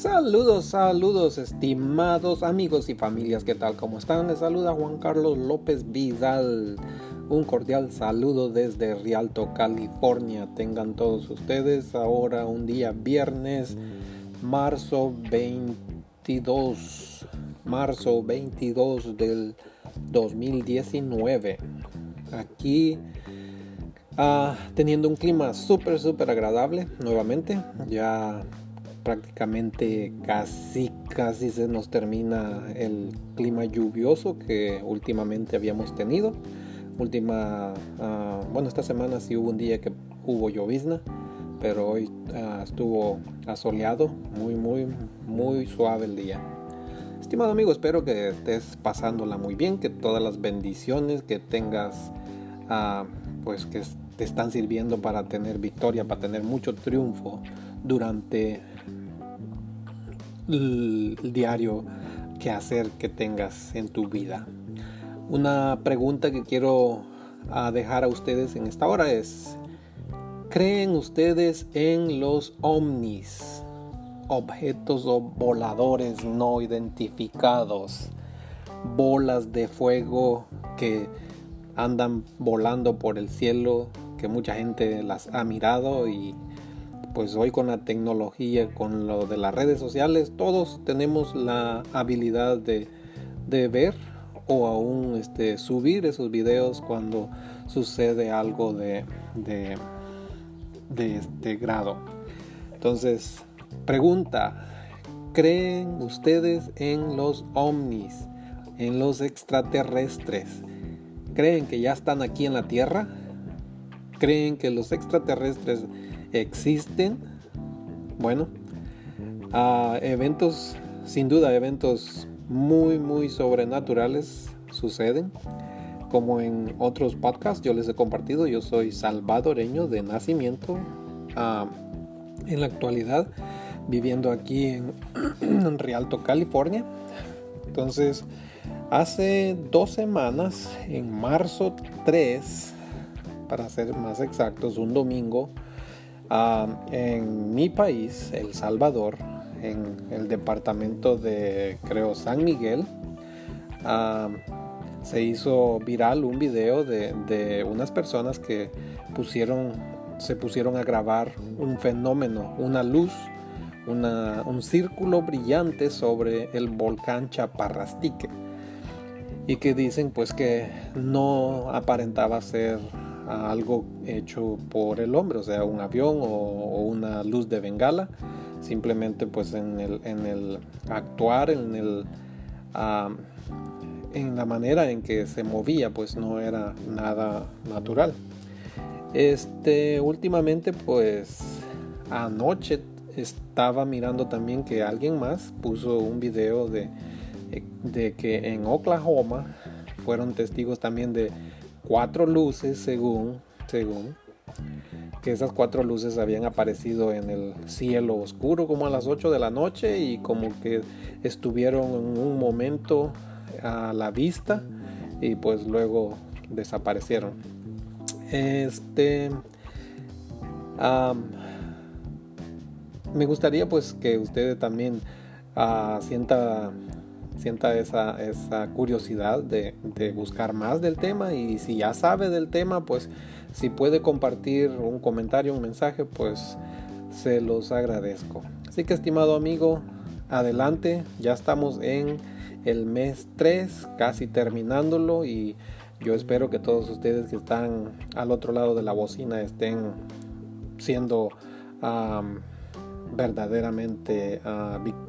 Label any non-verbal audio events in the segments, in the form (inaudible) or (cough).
Saludos, saludos, estimados amigos y familias, ¿qué tal? ¿Cómo están? Les saluda Juan Carlos López Vidal. Un cordial saludo desde Rialto, California. Tengan todos ustedes ahora un día viernes, marzo 22, marzo 22 del 2019. Aquí ah, teniendo un clima súper, súper agradable nuevamente. Ya prácticamente casi casi se nos termina el clima lluvioso que últimamente habíamos tenido. Última uh, bueno esta semana sí hubo un día que hubo llovizna pero hoy uh, estuvo asoleado muy muy muy suave el día. Estimado amigo espero que estés pasándola muy bien que todas las bendiciones que tengas uh, pues que te están sirviendo para tener victoria para tener mucho triunfo durante diario que hacer que tengas en tu vida. Una pregunta que quiero ah, dejar a ustedes en esta hora es, ¿creen ustedes en los ovnis? Objetos o voladores no identificados, bolas de fuego que andan volando por el cielo, que mucha gente las ha mirado y pues hoy con la tecnología, con lo de las redes sociales, todos tenemos la habilidad de, ver o aún este, subir esos videos cuando sucede algo de, de, de este grado. Entonces, pregunta, ¿creen ustedes en los ovnis, en los extraterrestres? ¿Creen que ya están aquí en la Tierra? ¿Creen que los extraterrestres existen, bueno, eventos, sin duda, eventos muy, muy sobrenaturales suceden. Como en otros podcasts yo les he compartido, yo soy salvadoreño de nacimiento. en la actualidad, viviendo aquí en, (clears throat) en Rialto, California. Entonces, hace dos semanas, en marzo 3, para ser más exactos, un domingo, en mi país, El Salvador, en el departamento de, creo, San Miguel, se hizo viral un video de, unas personas que pusieron, se pusieron a grabar un fenómeno, una luz, un círculo brillante sobre el volcán Chaparrastique y que dicen pues que no aparentaba ser algo hecho por el hombre, o sea, un avión o, una luz de bengala, simplemente pues en el, en el actuar, en el... en la manera en que se movía pues no era nada natural. Este últimamente pues anoche estaba mirando también que alguien más puso un video de, de que en Oklahoma fueron testigos también de cuatro luces según, según, que esas cuatro luces habían aparecido en el cielo oscuro como a las 8 de la noche y como que estuvieron en un momento a la vista y pues luego desaparecieron. Este me gustaría pues que ustedes también uh, sienta sienta esa, esa curiosidad de, buscar más del tema y si ya sabe del tema, pues si puede compartir un comentario, un mensaje, pues se los agradezco. Así que estimado amigo, adelante, ya estamos en el mes 3, casi terminándolo y yo espero que todos ustedes que están al otro lado de la bocina estén siendo verdaderamente victoriosos,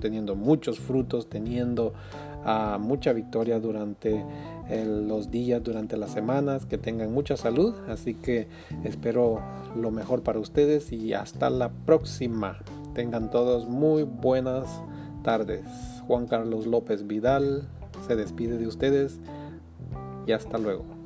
teniendo muchos frutos, teniendo ah, mucha victoria durante los días, durante las semanas, que tengan mucha salud. Así que espero lo mejor para ustedes y hasta la próxima. Tengan todos muy buenas tardes. Juan Carlos López Vidal se despide de ustedes y hasta luego.